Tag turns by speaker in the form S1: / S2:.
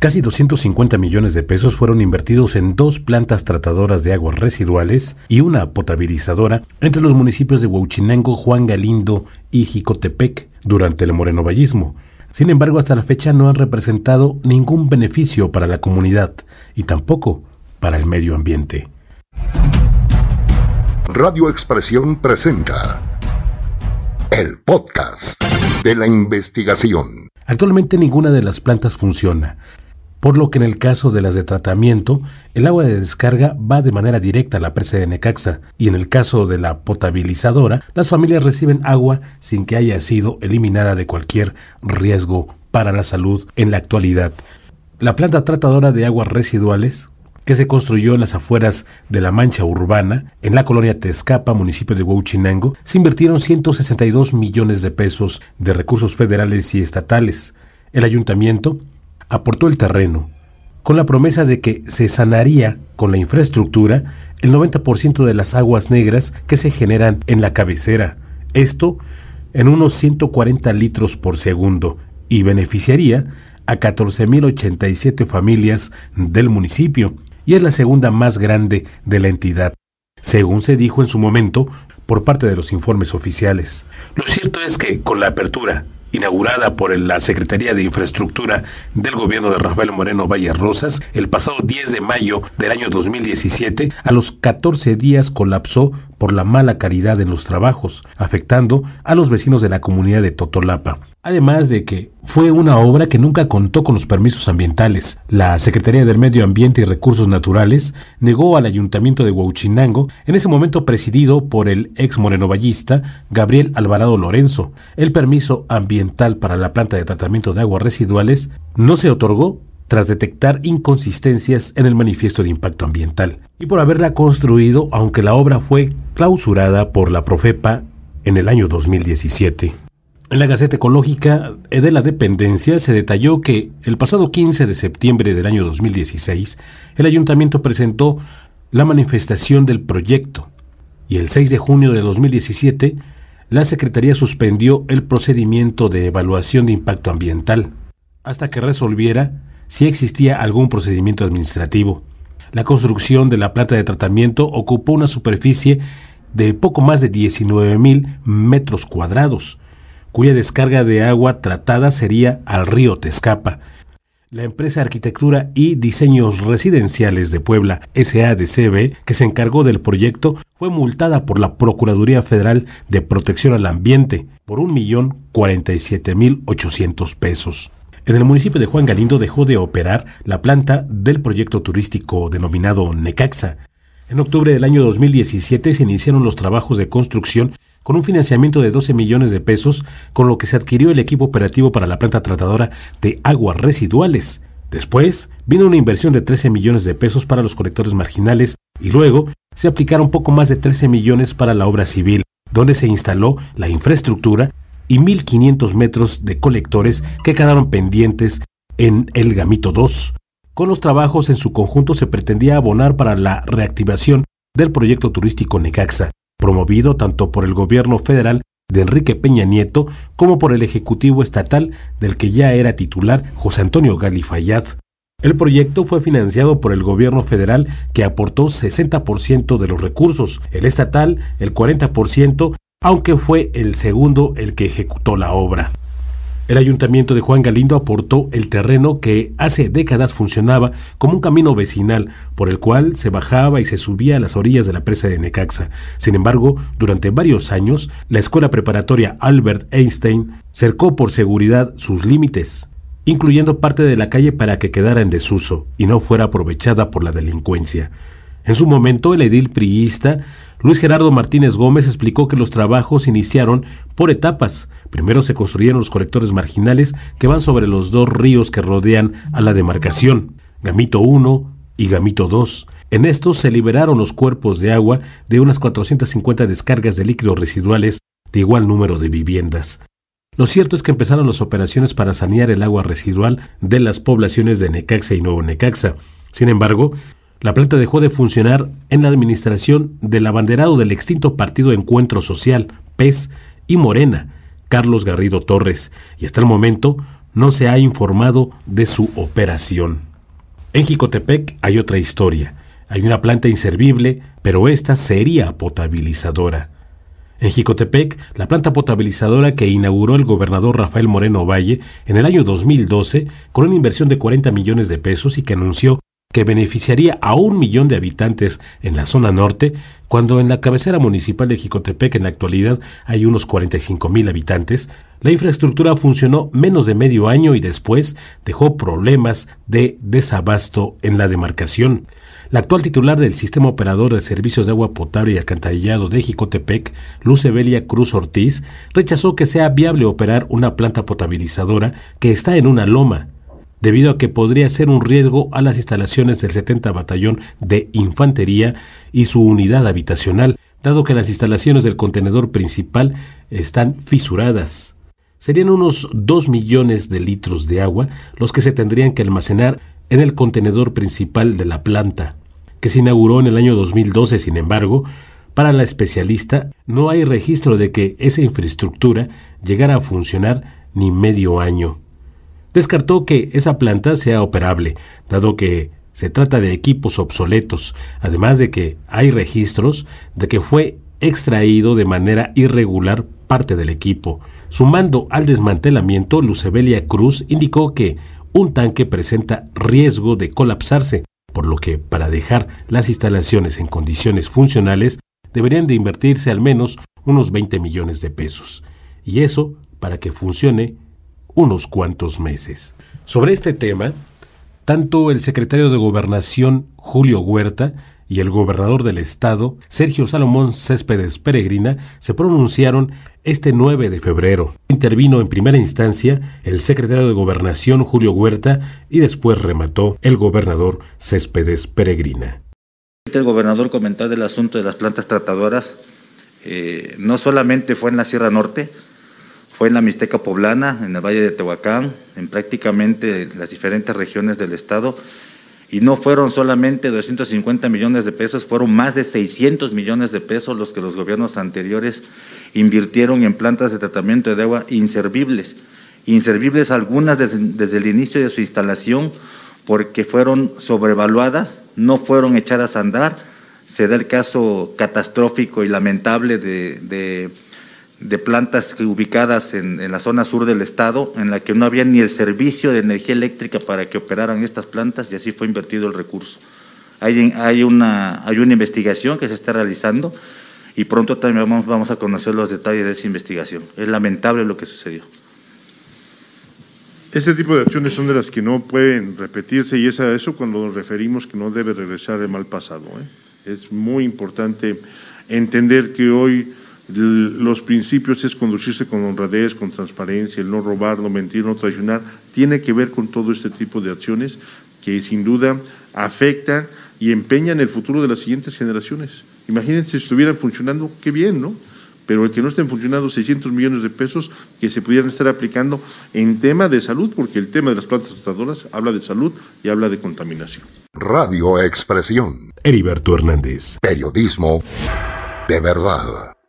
S1: Casi 250 millones de pesos fueron invertidos en dos plantas tratadoras de aguas residuales y una potabilizadora entre los municipios de Huachinango, Juan Galindo y Jicotepec durante el morenovallismo. Sin embargo, hasta la fecha no han representado ningún beneficio para la comunidad y tampoco para el medio ambiente.
S2: Radio Expresión presenta el podcast de la investigación.
S1: Actualmente ninguna de las plantas funciona, por lo que en el caso de las de tratamiento, el agua de descarga va de manera directa a la presa de Necaxa, y en el caso de la potabilizadora, las familias reciben agua sin que haya sido eliminada de cualquier riesgo para la salud en la actualidad. La planta tratadora de aguas residuales, que se construyó en las afueras de la Mancha Urbana, en la colonia Tezcapa, municipio de Huachinango, se invirtieron 162 millones de pesos de recursos federales y estatales. El ayuntamiento aportó el terreno, con la promesa de que se sanaría con la infraestructura el 90% de las aguas negras que se generan en la cabecera, esto en unos 140 litros por segundo, y beneficiaría a 14.087 familias del municipio, y es la segunda más grande de la entidad, según se dijo en su momento por parte de los informes oficiales. Lo cierto es que con la apertura inaugurada por la Secretaría de Infraestructura del gobierno de Rafael Moreno Valle Rosas el pasado 10 de mayo del año 2017, a los 14 días colapsó por la mala calidad en los trabajos, afectando a los vecinos de la comunidad de Totolapa. Además de que fue una obra que nunca contó con los permisos ambientales. La Secretaría del Medio Ambiente y Recursos Naturales negó al Ayuntamiento de Huachinango, en ese momento presidido por el ex morenovallista Gabriel Alvarado Lorenzo, el permiso ambiental para la planta de tratamiento de aguas residuales no se otorgó tras detectar inconsistencias en el manifiesto de impacto ambiental y por haberla construido aunque la obra fue clausurada por la Profepa en el año 2017. En la Gaceta Ecológica de la Dependencia se detalló que el pasado 15 de septiembre del año 2016 el ayuntamiento presentó la manifestación del proyecto y el 6 de junio de 2017 la Secretaría suspendió el procedimiento de evaluación de impacto ambiental hasta que resolviera si existía algún procedimiento administrativo. La construcción de la planta de tratamiento ocupó una superficie de poco más de 19 mil metros cuadrados, cuya descarga de agua tratada sería al río Tezcapa. La empresa Arquitectura y Diseños Residenciales de Puebla, SADCB, que se encargó del proyecto, fue multada por la Procuraduría Federal de Protección al Ambiente por un millón mil ochocientos pesos. En el municipio de Juan Galindo dejó de operar la planta del proyecto turístico denominado Necaxa. En octubre del año 2017 se iniciaron los trabajos de construcción con un financiamiento de 12 millones de pesos, con lo que se adquirió el equipo operativo para la planta tratadora de aguas residuales. Después vino una inversión de 13 millones de pesos para los colectores marginales y luego se aplicaron poco más de 13 millones para la obra civil, donde se instaló la infraestructura y 1.500 metros de colectores que quedaron pendientes en el Gamito 2. Con los trabajos en su conjunto se pretendía abonar para la reactivación del proyecto turístico Necaxa, promovido tanto por el gobierno federal de Enrique Peña Nieto como por el Ejecutivo Estatal del que ya era titular José Antonio Galifayad. El proyecto fue financiado por el gobierno federal que aportó 60% de los recursos, el estatal el 40%, aunque fue el segundo el que ejecutó la obra. El ayuntamiento de Juan Galindo aportó el terreno que hace décadas funcionaba como un camino vecinal por el cual se bajaba y se subía a las orillas de la presa de Necaxa. Sin embargo, durante varios años, la escuela preparatoria Albert Einstein cercó por seguridad sus límites, incluyendo parte de la calle para que quedara en desuso y no fuera aprovechada por la delincuencia. En su momento, el edil priista Luis Gerardo Martínez Gómez explicó que los trabajos iniciaron por etapas. Primero se construyeron los colectores marginales que van sobre los dos ríos que rodean a la demarcación, Gamito 1 y Gamito 2. En estos se liberaron los cuerpos de agua de unas 450 descargas de líquidos residuales de igual número de viviendas. Lo cierto es que empezaron las operaciones para sanear el agua residual de las poblaciones de Necaxa y Nuevo Necaxa. Sin embargo, la planta dejó de funcionar en la administración del abanderado del extinto Partido Encuentro Social, PES, y Morena, Carlos Garrido Torres, y hasta el momento no se ha informado de su operación. En Jicotepec hay otra historia. Hay una planta inservible, pero esta sería potabilizadora. En Jicotepec, la planta potabilizadora que inauguró el gobernador Rafael Moreno Valle en el año 2012 con una inversión de 40 millones de pesos y que anunció que beneficiaría a un millón de habitantes en la zona norte, cuando en la cabecera municipal de Jicotepec en la actualidad hay unos 45 mil habitantes, la infraestructura funcionó menos de medio año y después dejó problemas de desabasto en la demarcación. La actual titular del Sistema Operador de Servicios de Agua Potable y Alcantarillado de Jicotepec, Lucebelia Cruz Ortiz, rechazó que sea viable operar una planta potabilizadora que está en una loma debido a que podría ser un riesgo a las instalaciones del 70 Batallón de Infantería y su unidad habitacional, dado que las instalaciones del contenedor principal están fisuradas. Serían unos 2 millones de litros de agua los que se tendrían que almacenar en el contenedor principal de la planta, que se inauguró en el año 2012, sin embargo, para la especialista no hay registro de que esa infraestructura llegara a funcionar ni medio año descartó que esa planta sea operable, dado que se trata de equipos obsoletos, además de que hay registros de que fue extraído de manera irregular parte del equipo. Sumando al desmantelamiento, Lucebelia Cruz indicó que un tanque presenta riesgo de colapsarse, por lo que para dejar las instalaciones en condiciones funcionales deberían de invertirse al menos unos 20 millones de pesos. Y eso para que funcione unos cuantos meses. Sobre este tema, tanto el secretario de Gobernación Julio Huerta y el gobernador del estado, Sergio Salomón Céspedes Peregrina, se pronunciaron este 9 de febrero. Intervino en primera instancia el secretario de Gobernación Julio Huerta y después remató el gobernador Céspedes Peregrina.
S3: El gobernador comentó del asunto de las plantas tratadoras. Eh, no solamente fue en la Sierra Norte, fue en la Mixteca Poblana, en el Valle de Tehuacán, en prácticamente las diferentes regiones del estado. Y no fueron solamente 250 millones de pesos, fueron más de 600 millones de pesos los que los gobiernos anteriores invirtieron en plantas de tratamiento de agua inservibles. Inservibles algunas desde, el inicio de su instalación porque fueron sobrevaluadas, no fueron echadas a andar. Se da el caso catastrófico y lamentable de de plantas ubicadas en, la zona sur del estado, en la que no había ni el servicio de energía eléctrica para que operaran estas plantas y así fue invertido el recurso. Hay, hay, una, hay una investigación que se está realizando y pronto también vamos, vamos a conocer los detalles de esa investigación. Es lamentable lo que sucedió.
S4: Este tipo de acciones son de las que no pueden repetirse y es a eso cuando nos referimos que no debe regresar el mal pasado. ¿eh? Es muy importante entender que hoy los principios es conducirse con honradez, con transparencia, el no robar, no mentir, no traicionar, tiene que ver con todo este tipo de acciones que sin duda afectan y empeñan el futuro de las siguientes generaciones. Imagínense si estuvieran funcionando, qué bien, ¿no? Pero el que no estén funcionando 600 millones de pesos que se pudieran estar aplicando en tema de salud, porque el tema de las plantas tratadoras habla de salud y habla de contaminación.
S2: Radio Expresión.
S1: Heriberto Hernández.
S2: Periodismo de verdad.